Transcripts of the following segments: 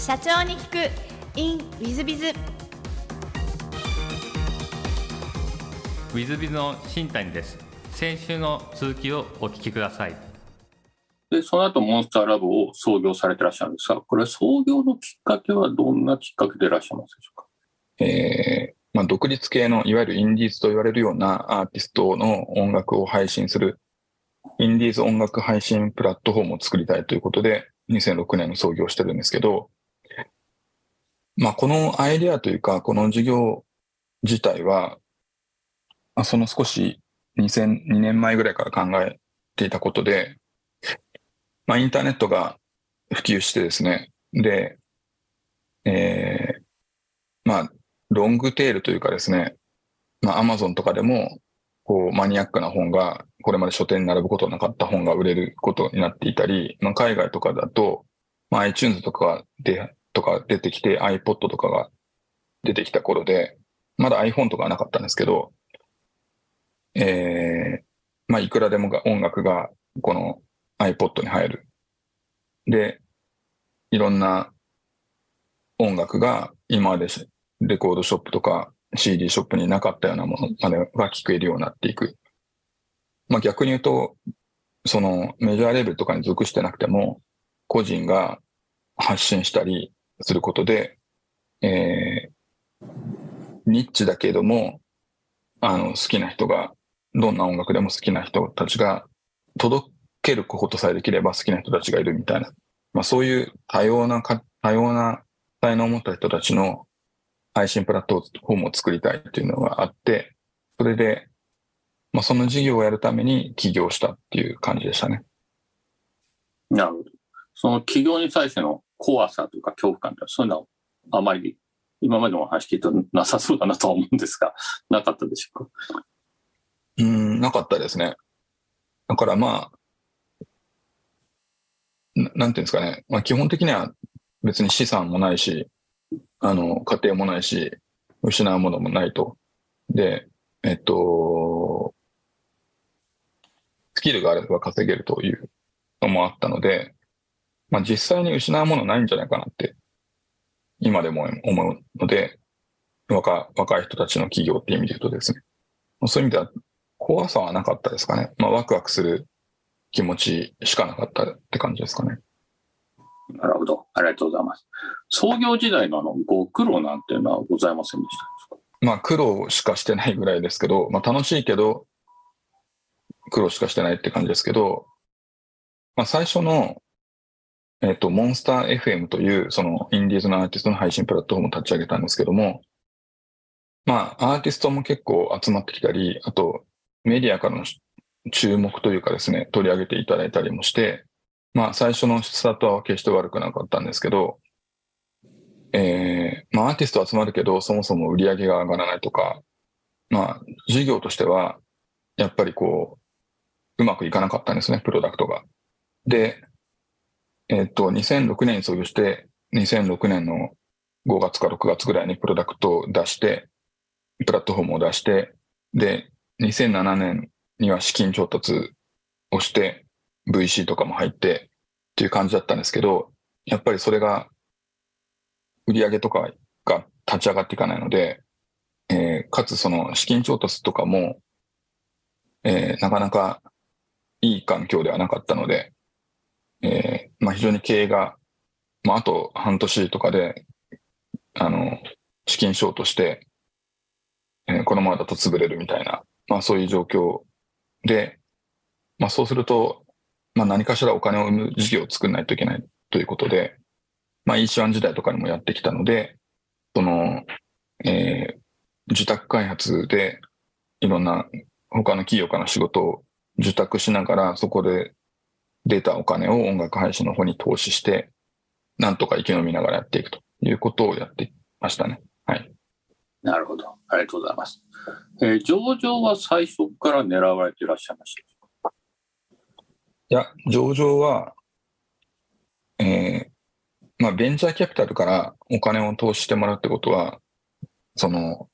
社長に聞く。In ウィズビズウィズビズの新谷です。先週の続きをお聞きください。で、その後モンスターラボを創業されてらっしゃるんですが、これ創業のきっかけはどんなきっかけでいらっしゃいますでしょうか？えーまあ、独立系のいわゆるインディーズと言われるようなアーティストの音楽を配信するインディーズ音楽配信プラットフォームを作りたいということで2006年に創業してるんですけど、まあ、このアイデアというか、この事業自体は、まあ、その少し2002年前ぐらいから考えていたことで、まあ、インターネットが普及してですね、で、えー、まあ、ロングテールというかですね、まあ、アマゾンとかでも、こう、マニアックな本が、これまで書店に並ぶことなかった本が売れることになっていたり、まあ、海外とかだと、まあ、iTunes とかで、とか出てきて iPod とかが出てきた頃で、まだ iPhone とかはなかったんですけど、えー、まあ、いくらでもが音楽がこの iPod に入る。で、いろんな音楽が今までレコードショップとか CD ショップになかったようなものまでが聞けるようになっていく。まあ逆に言うと、そのメジャーレベルとかに属してなくても、個人が発信したりすることで、えー、ニッチだけども、あの、好きな人が、どんな音楽でも好きな人たちが届けることさえできれば好きな人たちがいるみたいな。まあそういう多様な、多様な才能を持った人たちの配信プラットフォームを作りたいっていうのがあって、それで、まあその事業をやるために起業したっていう感じでしたね。なるほど。その起業に対しての怖さとか恐怖感ってそういうのはあまり今までの話聞いてなさそうだなと思うんですが、なかったでしょうか？うん、なかったですね。だからまあ、ななんていうんですかね。まあ基本的には別に資産もないし、あの、家庭もないし、失うものもないと。で、えっと、スキルがあれば稼げるというのもあったので、まあ実際に失うものないんじゃないかなって、今でも思うので、若若い人たちの企業っていう意味で言うとですね、そういう意味では怖さはなかったですかね。まあワクワクする気持ちしかなかったって感じですかね。なるほど。ありがとうございます。創業時代のあのご苦労なんていうのはございませんでしたまあ苦労しかしてないぐらいですけど、まあ楽しいけど、苦労しかしてないって感じですけど、まあ最初の、えっ、と、モンスター FM という、そのインディーズのアーティストの配信プラットフォームを立ち上げたんですけども、まあアーティストも結構集まってきたり、あとメディアからの注目というかですね、取り上げていただいたりもして、まあ最初のスタートは決して悪くなかったんですけど、えー、まあアーティスト集まるけど、そもそも売り上げが上がらないとか、まあ事業としては、やっぱりこう、うまくいかなかったんですね、プロダクトが。で、えっ、と、2006年に創業して、2006年の5月か6月ぐらいにプロダクトを出して、プラットフォームを出して、で、2007年には資金調達をして、VC とかも入ってっていう感じだったんですけど、やっぱりそれが売り上げとかが立ち上がっていかないので、えー、かつその資金調達とかも、えー、なかなかいい環境ではなかったので、えー、まあ非常に経営が、まああと半年とかで、あの、資金ショートして、えー、このままだと潰れるみたいな、まあそういう状況で、まあそうすると、まあ何かしらお金を生む事業を作らないといけないということで、まあ E1 時代とかにもやってきたので、その、えー、受託開発でいろんな他の企業から仕事を受託しながら、そこで出たお金を音楽配信の方に投資して、なんとか生き延びながらやっていくということをやってましたね。はい。なるほど。ありがとうございます。えー、上場は最初から狙われていらっしゃいましたいや、上場は、えー、まあ、ベンチャーキャピタルからお金を投資してもらうってことは、その、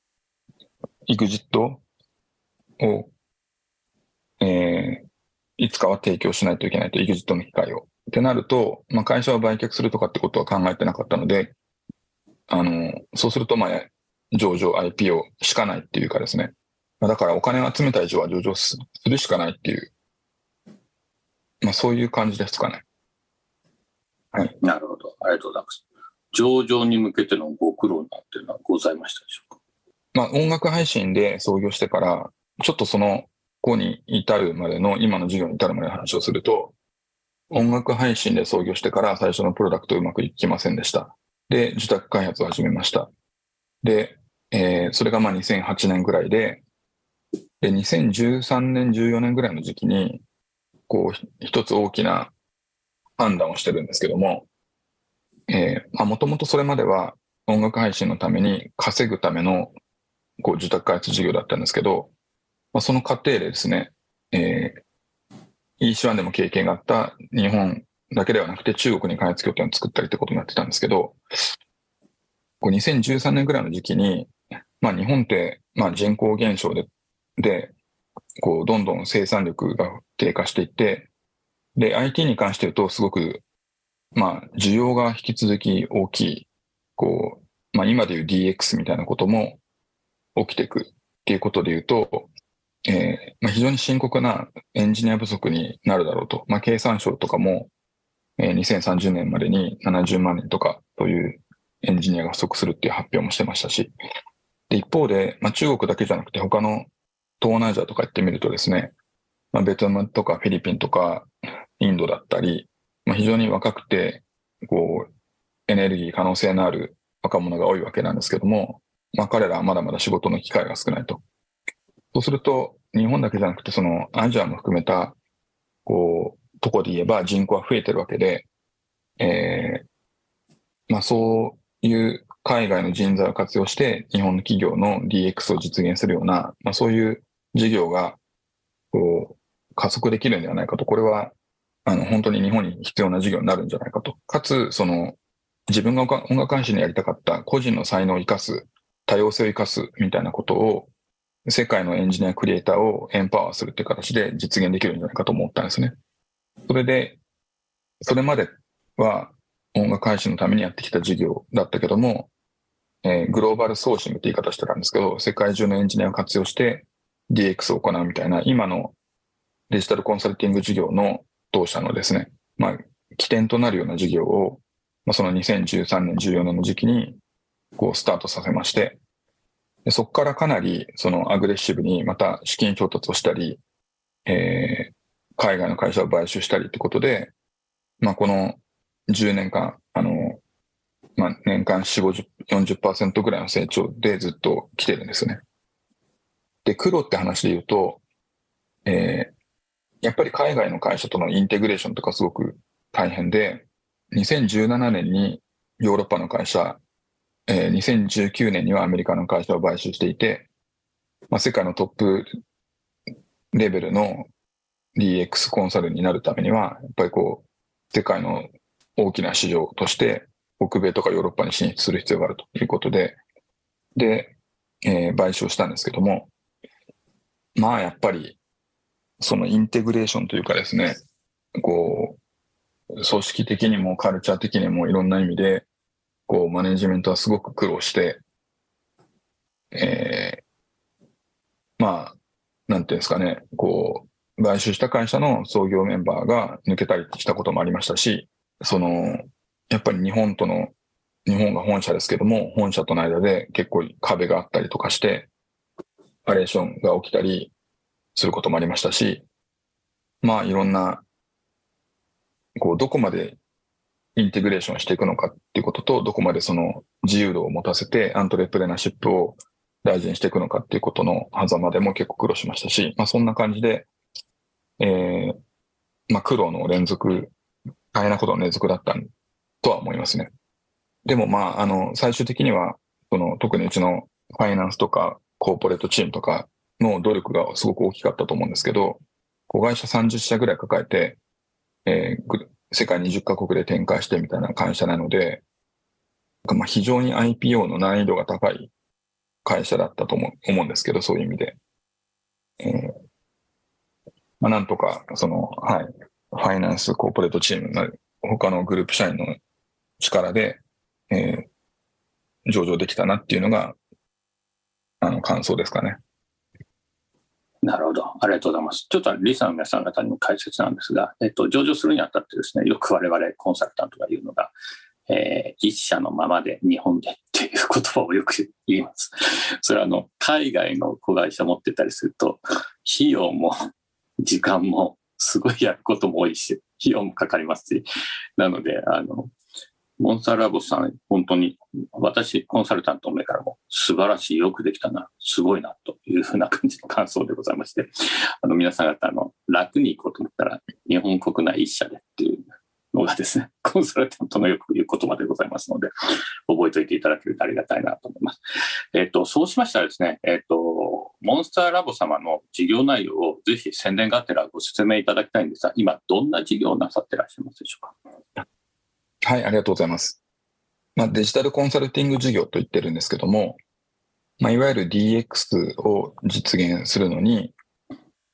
エグジットを、えー、いつかは提供しないといけないと、エグジットの機会を。ってなると、まあ、会社を売却するとかってことは考えてなかったので、あの、そうすると、まあ、上場 IPO しかないっていうかですね。だからお金を集めた以上は上場するしかないっていう、まあ、そういう感じですかね。はい。なるほど。ありがとうございます。上場に向けてのご苦労なんていうのはございましたでしょうか？まあ、音楽配信で創業してから、ちょっとその、ここに至るまでの、今の事業に至るまでの話をすると、音楽配信で創業してから最初のプロダクトうまくいきませんでした。で、受託開発を始めました。で、えーそれがまあ2008年ぐらいで、で、2013年、14年ぐらいの時期に、こう、一つ大きな判断をしてるんですけども、えーまあ、もともとそれまでは音楽配信のために稼ぐためのこう受託開発事業だったんですけど、まあ、その過程でですね、えー、EC1 でも経験があった日本だけではなくて中国に開発拠点を作ったりってことになってたんですけど、こう2013年ぐらいの時期に、まあ日本って、まあ人口減少で、で、こうどんどん生産力が低下していって、で、IT に関して言うとすごく、まあ需要が引き続き大きい、こう、まあ今でいう DX みたいなことも起きていくっていうことで言うと、えーまあ、非常に深刻なエンジニア不足になるだろうと。まあ、経産省とかも、えー2030年までに70万人とかというエンジニアが不足するっていう発表もしてましたし。で、一方で、まあ、中国だけじゃなくて他の東南アジアとか行ってみるとですね、まあ、ベトナムとかフィリピンとかインドだったり、まあ、非常に若くて、こう、エネルギー可能性のある若者が多いわけなんですけども、まあ、彼らはまだまだ仕事の機会が少ないと。そうすると、日本だけじゃなくて、そのアジアも含めた、こう、とこで言えば人口は増えてるわけで、えーまあそういう海外の人材を活用して、日本の企業の DX を実現するような、まあそういう事業が、こう、加速できるんではないかと。これは、あの、本当に日本に必要な事業になるんじゃないかと。かつ、その、自分が音楽音楽配信でやりたかった個人の才能を生かす、多様性を生かすみたいなことを、世界のエンジニアクリエイターをエンパワーするっていう形で実現できるんじゃないかと思ったんですね。それで、それまでは音楽配信のためにやってきた事業だったけども、えーグローバルソーシングって言い方してたんですけど、世界中のエンジニアを活用して DX を行うみたいな、今のデジタルコンサルティング事業の当社のですね、まあ、起点となるような事業を、まあ、その2013年、14年の時期に、こう、スタートさせまして、でそこからかなり、そのアグレッシブにまた資金調達をしたり、えー海外の会社を買収したりってことで、まあ、この10年間、あの、まあ、年間4、50、40%ぐらいの成長でずっと来てるんですよね。で、苦労って話で言うと、えーやっぱり海外の会社とのインテグレーションとかすごく大変で、2017年にヨーロッパの会社、えー2019年にはアメリカの会社を買収していて、まあ、世界のトップレベルの DX コンサルになるためには、やっぱりこう、世界の大きな市場として、北米とかヨーロッパに進出する必要があるということで、で、えー買収したんですけども、まあやっぱり、そのインテグレーションというかですね、こう、組織的にもカルチャー的にもいろんな意味で、こう、マネジメントはすごく苦労して、えーまあ、なんていうんですかね、こう、買収した会社の創業メンバーが抜けたりしたこともありましたし、その、やっぱり日本との、日本が本社ですけども、本社との間で結構壁があったりとかして、パレーションが起きたりすることもありましたし、まあいろんな、こう、どこまでインテグレーションしていくのかっていうことと、どこまでその自由度を持たせてアントレプレナーシップを大事にしていくのかっていうことの狭間でも結構苦労しましたし、まあそんな感じで、えー、まあ苦労の連続、大変なことの連続だったとは思いますね。でもまあ、あの、最終的には、その、特にうちのファイナンスとかコーポレートチームとかの努力がすごく大きかったと思うんですけど、子会社30社ぐらい抱えて、えー世界20カ国で展開してみたいな会社なので、まあ非常に IPO の難易度が高い会社だったと思う思うんですけど、そういう意味で。えーまあ、なんとか、その、はい、ファイナンスコーポレートチームの他のグループ社員の力で、えー、上場できたなっていうのが、あの、感想ですかね。なるほど。ありがとうございます。ちょっとリスナーの皆さん方にも解説なんですが、えっと、上場するにあたってですね、よく我々コンサルタントが言うのが、えー、一社のままで日本でっていう言葉をよく言います。それはあの、海外の子会社持ってたりすると、費用も時間もすごいやることも多いし、費用もかかりますし、なので、あの、モンスターラボさん、本当に、私、コンサルタントの目からも、素晴らしい、よくできたな、すごいな、というふうな感じの感想でございまして、あの、皆さん方、あの、楽に行こうと思ったら、日本国内一社でっていうのがですね、コンサルタントのよく言う言葉でございますので、覚えておいていただけるとありがたいなと思います。えっ、と、そうしましたらですね、えっ、と、モンスターラボ様の事業内容をぜひ宣伝があってらご説明いただきたいんですが、今、どんな事業をなさってらっしゃいますでしょうか？はい、ありがとうございます。まあ、デジタルコンサルティング事業と言ってるんですけども、まあ、いわゆる DX を実現するのに、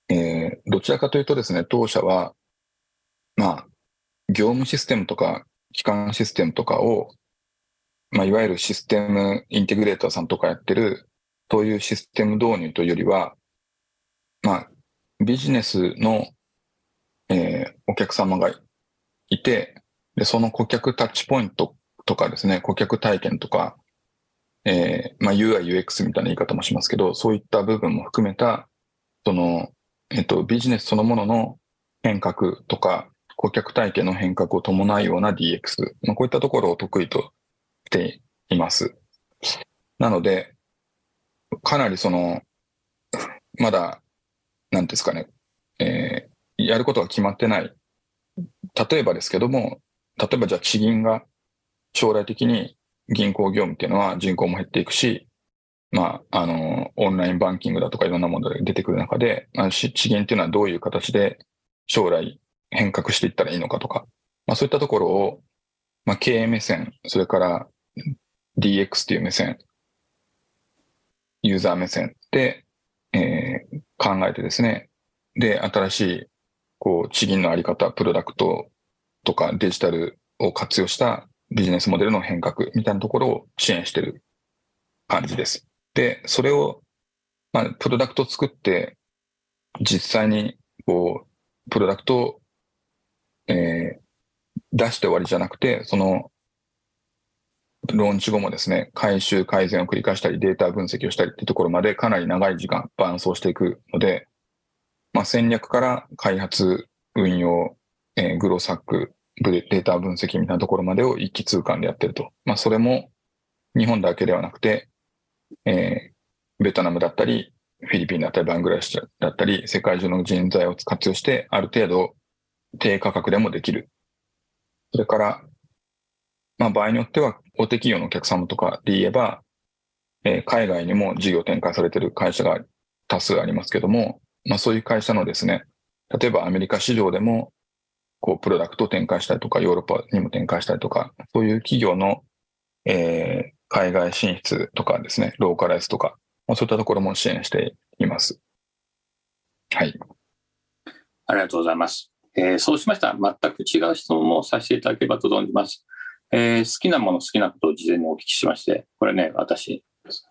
えー、どちらかというとですね、当社は、まあ、業務システムとか、機関システムとかを、まあ、いわゆるシステムインテグレーターさんとかやってる、そういうシステム導入というよりは、まあ、ビジネスの、えー、お客様がいて、で、その顧客タッチポイントとかですね、顧客体験とか、えー、まあ UI、UX みたいな言い方もしますけど、そういった部分も含めた、その、えっと、ビジネスそのものの変革とか、顧客体験の変革を伴うような DX、まあ、こういったところを得意としています。なので、かなりその、まだ、なんですかね、えー、やることが決まってない。例えばですけども、例えばじゃあ地銀が将来的に銀行業務っていうのは人口も減っていくし、まあ、あの、オンラインバンキングだとかいろんなものが出てくる中で、まあ、地銀っていうのはどういう形で将来変革していったらいいのかとか、まあそういったところを、まあ経営目線、それから DX っていう目線、ユーザー目線で、えー、考えてですね、で、新しい、こう、地銀のあり方、プロダクトとかデジタルを活用したビジネスモデルの変革みたいなところを支援してる感じです。で、それを、まあ、プロダクトを作って、実際に、こう、プロダクトを、えー、出して終わりじゃなくて、その、ローンチ後もですね、回収改善を繰り返したり、データ分析をしたりっていうところまでかなり長い時間伴走していくので、まあ、戦略から開発、運用、えー、グロサック、データ分析みたいなところまでを一気通貫でやってると。まあ、それも日本だけではなくて、えー、ベトナムだったり、フィリピンだったり、バングラシュだったり、世界中の人材を活用して、ある程度低価格でもできる。それから、まあ、場合によっては、大手企業のお客様とかで言えば、えー、海外にも事業展開されている会社が多数ありますけども、まあ、そういう会社のですね、例えばアメリカ市場でもこう、プロダクトを展開したりとか、ヨーロッパにも展開したりとか、そういう企業の、えー、海外進出とかですね、ローカライズとか、まあ、そういったところも支援しています。はい。ありがとうございます。えー、そうしましたら、全く違う質問もさせていただければと存じます。えー、好きなもの、好きなことを事前にお聞きしまして、これね、私、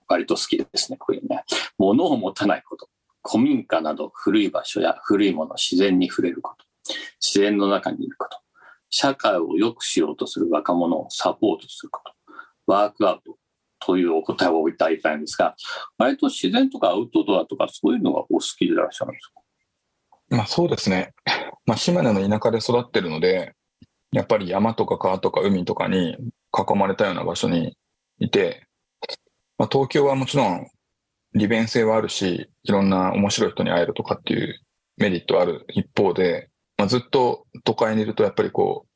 割と好きですね、こういうね。物を持たないこと。古民家など古い場所や古いもの、自然に触れること。自然の中にいること、社会を良くしようとする若者をサポートすること、ワークアウトというお答えをいただいたんですが、割と自然とかアウトドアとかそういうのがお好きでいらっしゃるんですか？まあそうですね。まあ島根の田舎で育ってるので、やっぱり山とか川とか海とかに囲まれたような場所にいて、まあ、東京はもちろん利便性はあるし、いろんな面白い人に会えるとかっていうメリットある一方で、まあ、ずっと都会にいるとやっぱりこう、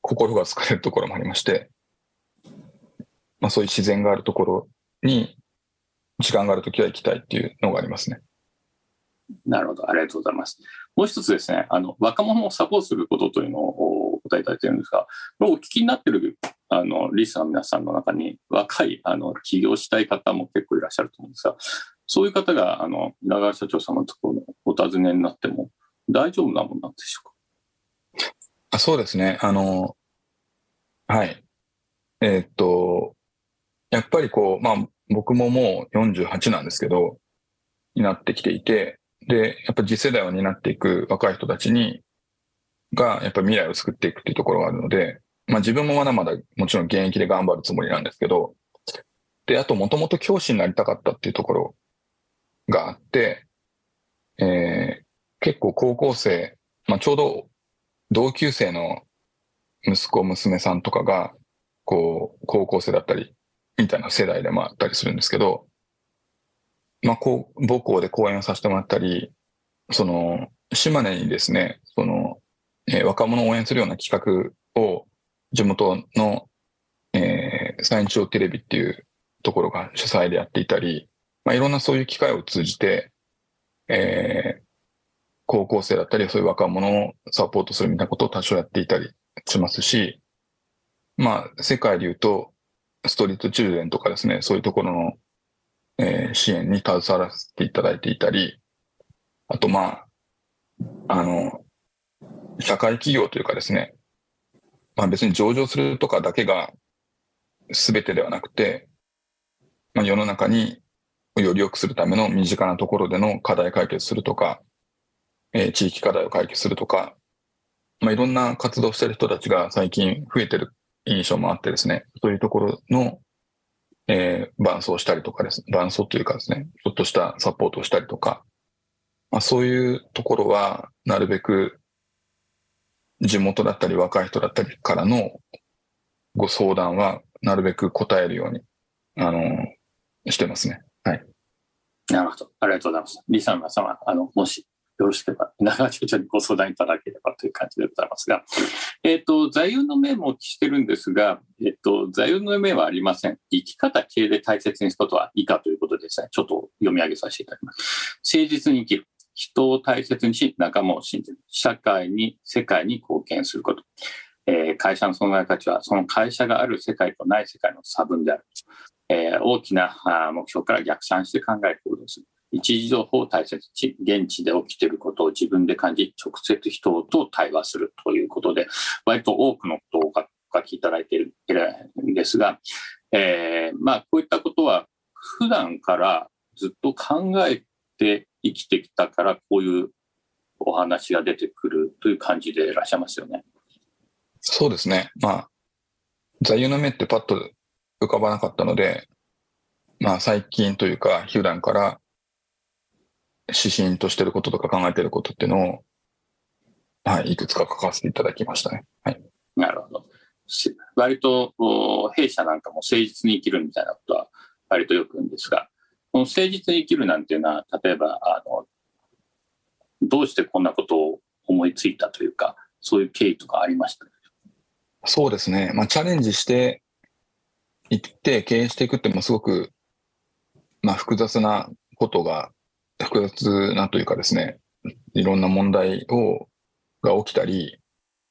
心が疲れるところもありまして、まあ、そういう自然があるところに時間があるときは行きたいっていうのがありますね。なるほど、ありがとうございます。もう一つですね、あの若者をサポートすることというのをお答えいただいているんですが、お聞きになっているあのリスナーの皆さんの中に、若いあの起業したい方も結構いらっしゃると思うんですが、そういう方があの長川社長様のところのお尋ねになっても、大丈夫なものなんでしょうか？あそうですね。あの、はい。えーっと、やっぱりこう、まあ僕ももう48なんですけど、になってきていて、で、やっぱ次世代を担っていく若い人たちに、が、やっぱ未来を救っていくっていうところがあるので、まあ自分もまだまだもちろん現役で頑張るつもりなんですけど、で、あともともと教師になりたかったっていうところがあって、えー結構高校生、まあちょうど同級生の息子、娘さんとかが、こう、高校生だったり、みたいな世代でもあったりするんですけど、まあ、こう、母校で講演をさせてもらったり、その、島根にですね、その、えー若者を応援するような企画を、地元の、えー、山頂テレビっていうところが主催でやっていたり、まあ、いろんなそういう機会を通じて、えー高校生だったり、そういう若者をサポートするみたいなことを多少やっていたりしますし、まあ、世界で言うと、ストリートチルドレンとかですね、そういうところの、えー支援に携わらせていただいていたり、あとまあ、あの、社会企業というかですね、まあ別に上場するとかだけが全てではなくて、まあ世の中により良くするための身近なところでの課題解決するとか、えー地域課題を解決するとか、まあいろんな活動してる人たちが最近増えてる印象もあってですね、そういうところの、えー伴走したりとかですね、伴走というかですね、ちょっとしたサポートをしたりとか、まあ、そういうところは、なるべく地元だったり若い人だったりからのご相談は、なるべく答えるように、あの、してますね。はい。なるほど。ありがとうございます。リサン様、あの、もしよろしければ、長町長にご相談いただければという感じでございますが、えっ、と、座右の銘もお聞きしてるんですが、えっ、と、座右の銘はありません。生き方系で大切にすることは以下ということですね、ちょっと読み上げさせていただきます。誠実に生きる。人を大切にし、仲間を信じる。社会に、世界に貢献すること。えー会社の存在価値は、その会社がある世界とない世界の差分である。えー大きな目標から逆算して考え行動す。一時情報を大切に、現地で起きていることを自分で感じ、直接人と対話するということで、割と多くのことをお書きいただいているんですが、えーまあ、こういったことは普段からずっと考えて生きてきたから、こういうお話が出てくるという感じでいらっしゃいますよね。そうですね。まあ、座右の銘ってパッと浮かばなかったので、まあ最近というか、普段から指針としてることとか考えてることっていうのを、はい、いくつか書かせていただきましたね。はい。なるほど。し割とお弊社なんかも誠実に生きるみたいなことは割とよく言うんですが、この誠実に生きるなんていうのは、例えば、あの、どうしてこんなことを思いついたというか、そういう経緯とかありました？そうですね。まあチャレンジしていって経営していくってもすごく、まあ複雑なことが、複雑なというかですね、いろんな問題を、が起きたり、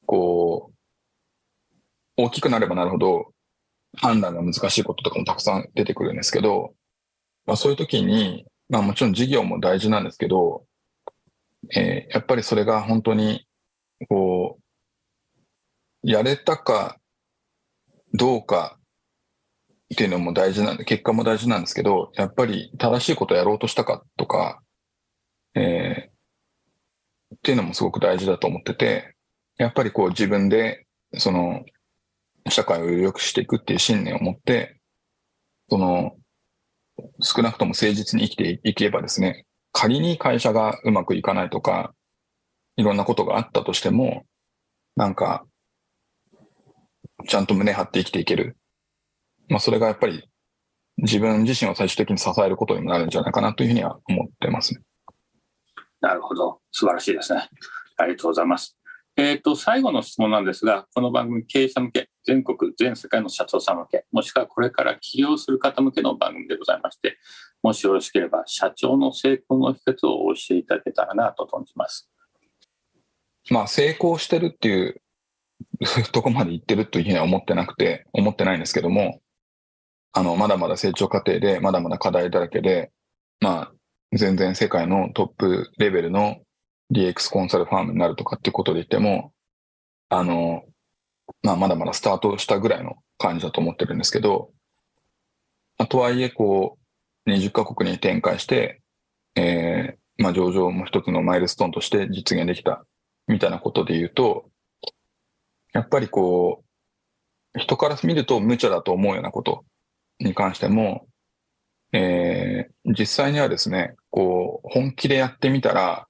こう、大きくなればなるほど判断が難しいこととかもたくさん出てくるんですけど、まあそういう時に、まあもちろん事業も大事なんですけど、えーやっぱりそれが本当に、こう、やれたかどうかっていうのも大事なんで、結果も大事なんですけど、やっぱり正しいことをやろうとしたかとか、えーっていうのもすごく大事だと思ってて、やっぱりこう自分で、その、社会を良くしていくっていう信念を持って、その、少なくとも誠実に生きていけばですね、仮に会社がうまくいかないとか、いろんなことがあったとしても、なんか、ちゃんと胸張って生きていける。まあ、それがやっぱり自分自身を最終的に支えることにもなるんじゃないかなというふうには思ってますね。なるほど。素晴らしいですね。ありがとうございます。えっ、と、最後の質問なんですが、この番組経営者向け、全国、全世界の社長さん向け、もしくはこれから起業する方向けの番組でございまして、もしよろしければ、社長の成功の秘訣をお教えいただけたらなと存じます。まあ、成功してるっていう、とこまで行ってるというふうには思ってなくて、思ってないんですけども、あの、まだまだ成長過程で、まだまだ課題だらけで、まあ、全然世界のトップレベルの DX コンサルファームになるとかっていうことで言っても、あの、まあ、まだまだスタートしたぐらいの感じだと思ってるんですけど、あ、とはいえ、こう、20カ国に展開して、えーまあ、上場も一つのマイルストーンとして実現できたみたいなことで言うと、やっぱりこう、人から見ると無茶だと思うようなことに関しても、えー実際にはですね、こう、本気でやってみたら、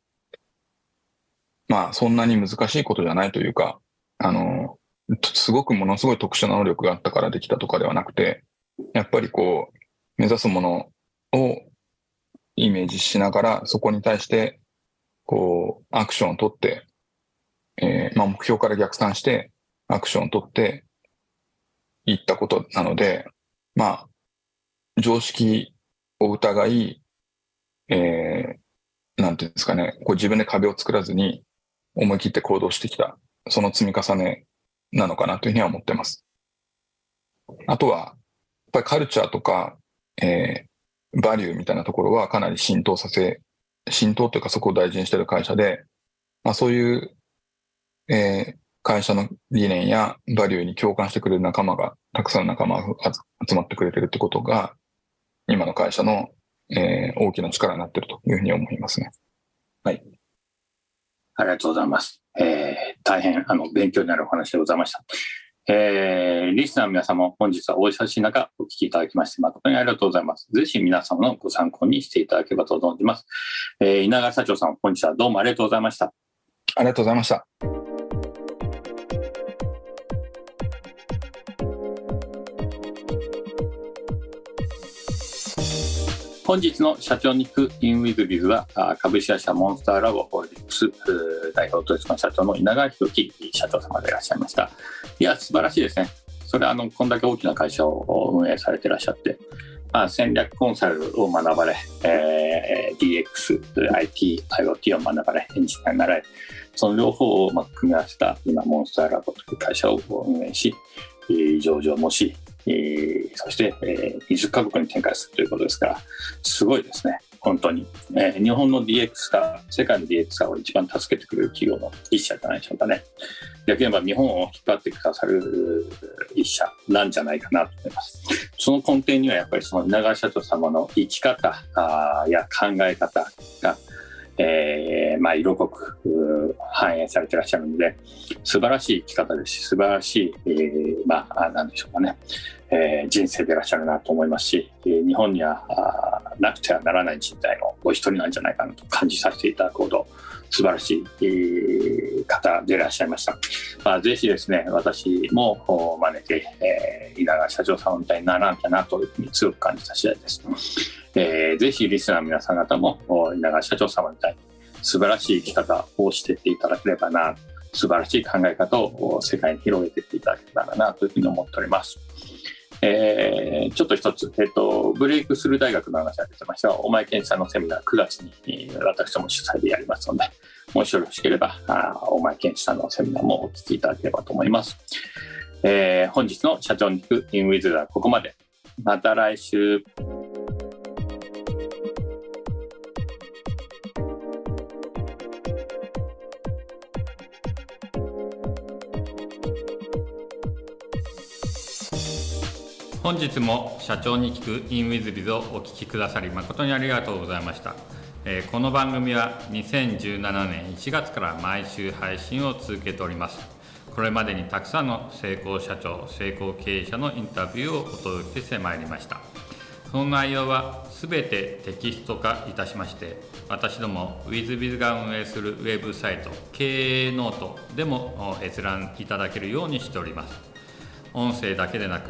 まあ、そんなに難しいことじゃないというか、あの、すごくものすごい特殊な能力があったからできたとかではなくて、やっぱりこう、目指すものをイメージしながら、そこに対して、こう、アクションを取って、えーまあ、目標から逆算して、アクションを取って、いったことなので、まあ、常識を疑い、えーなんていうんですかね、こう自分で壁を作らずに思い切って行動してきた、その積み重ねなのかなというふうには思ってます。あとは、やっぱりカルチャーとか、えーバリューみたいなところはかなり浸透させ、浸透というかそこを大事にしている会社で、まあそういう、えー会社の理念やバリューに共感してくれる仲間が、たくさんの仲間が集まってくれてるってことが、今の会社の、えー大きな力になってるというふうに思いますね。ありがとうございます。えー大変あの勉強になるお話でございました。えーリスナーの皆様も本日はお忙しい中お聞きいただきまして誠にありがとうございます。ぜひ皆様のご参考にしていただければと存じます。えー稲川社長さん、本日はどうもありがとうございました。ありがとうございました。本日の社長に行くインウィズビズは株式会社モンスターラボホールディングス代表取締役社長の稲川博樹社長様でいらっしゃいました。いや素晴らしいですね。それはあのこんだけ大きな会社を運営されていらっしゃって、まあ、戦略コンサルを学ばれ、えー DX、IT、IoT を学ばれ、エンジニアになられ、その両方をまあ組み合わせた今、モンスターラボという会社を運営し、上場もし、えそして、えー20カ国に展開するということですから、すごいですね、本当に。え日本の DX 化、世界の DX 化を一番助けてくれる企業の一社じゃないでしょうかね。逆に言えば日本を引っ張ってくださる一社なんじゃないかなと思います。その根底にはやっぱりその稲川社長様の生き方や考え方が、えーまあ、色濃く反映されてらっしゃるので、素晴らしい生き方ですし、素晴らしい、えーまあ、なんでしょうかね、えー人生でいらっしゃるなと思いますし、日本にはなくてはならない人材のお一人なんじゃないかなと感じさせていただくほど、素晴らしい、方でいらっしゃいました。まあ、ぜひですね、私も真似て、えー稲川社長さんみたいにならなきゃなというふうに強く感じた次第です。えーぜひリスナーの皆さん方も稲川社長様みたいに素晴らしい生き方をしていっていただければな、素晴らしい考え方を世界に広げていっていただければなというふうに思っております。えーちょっと一つ、えっと、ブレイクスルー大学の話が出てましたが、お前健さんのセミナー9月にえ私ども主催でやりますので、もしよろしければ、あお前健さんのセミナーもお聞きいただければと思います。えー本日の社長に行くインウィズはここまで。また来週。本日も社長に聞く in with biz をお聞きくださり誠にありがとうございました、えーこの番組は2017年1月から毎週配信を続けております。これまでにたくさんの成功社長成功経営者のインタビューをお届けしてまいりました。その内容はすべてテキスト化いたしまして私ども WizBiz が運営するウェブサイト経営ノートでも閲覧いただけるようにしております。音声だけでなく